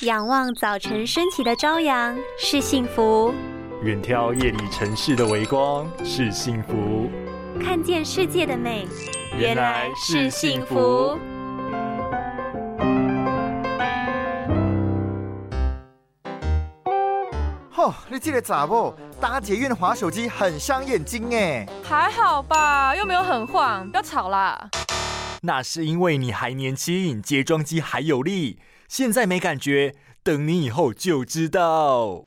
仰望早晨升起的朝阳是幸福，远眺夜里城市的微光是幸福，看见世界的美原来是幸福。吼，你这个咋不搭捷运滑手机很伤眼睛哎。还好吧，又没有很晃，不要吵啦。那是因为你还年轻，接桩肌还有力，现在没感觉，等你以后就知道。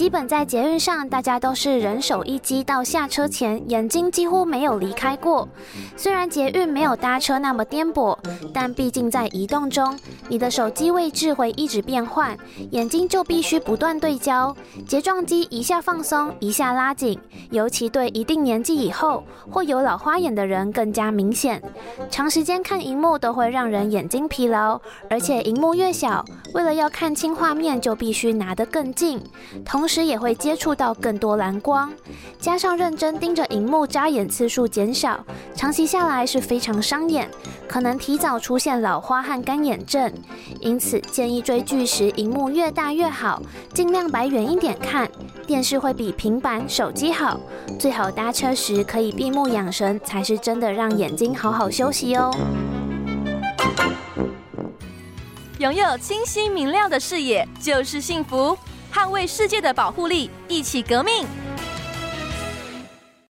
基本在捷运上，大家都是人手一机，到下车前眼睛几乎没有离开过。虽然捷运没有搭车那么颠簸，但毕竟在移动中，你的手机位置会一直变换，眼睛就必须不断对焦。睫状肌一下放松，一下拉紧，尤其对一定年纪以后或有老花眼的人更加明显。长时间看荧幕都会让人眼睛疲劳，而且荧幕越小，为了要看清画面，就必须拿得更近，同。时也会接触到更多蓝光，加上认真盯着荧幕，眨眼次数减少，长期下来是非常伤眼，可能提早出现老花和干眼症。因此建议追剧时，荧幕越大越好，尽量摆远一点看。电视会比平板、手机好，最好搭车时可以闭目养神，才是真的让眼睛好好休息哦。拥有清晰明亮的视野就是幸福。捍卫世界的保护力，一起革命。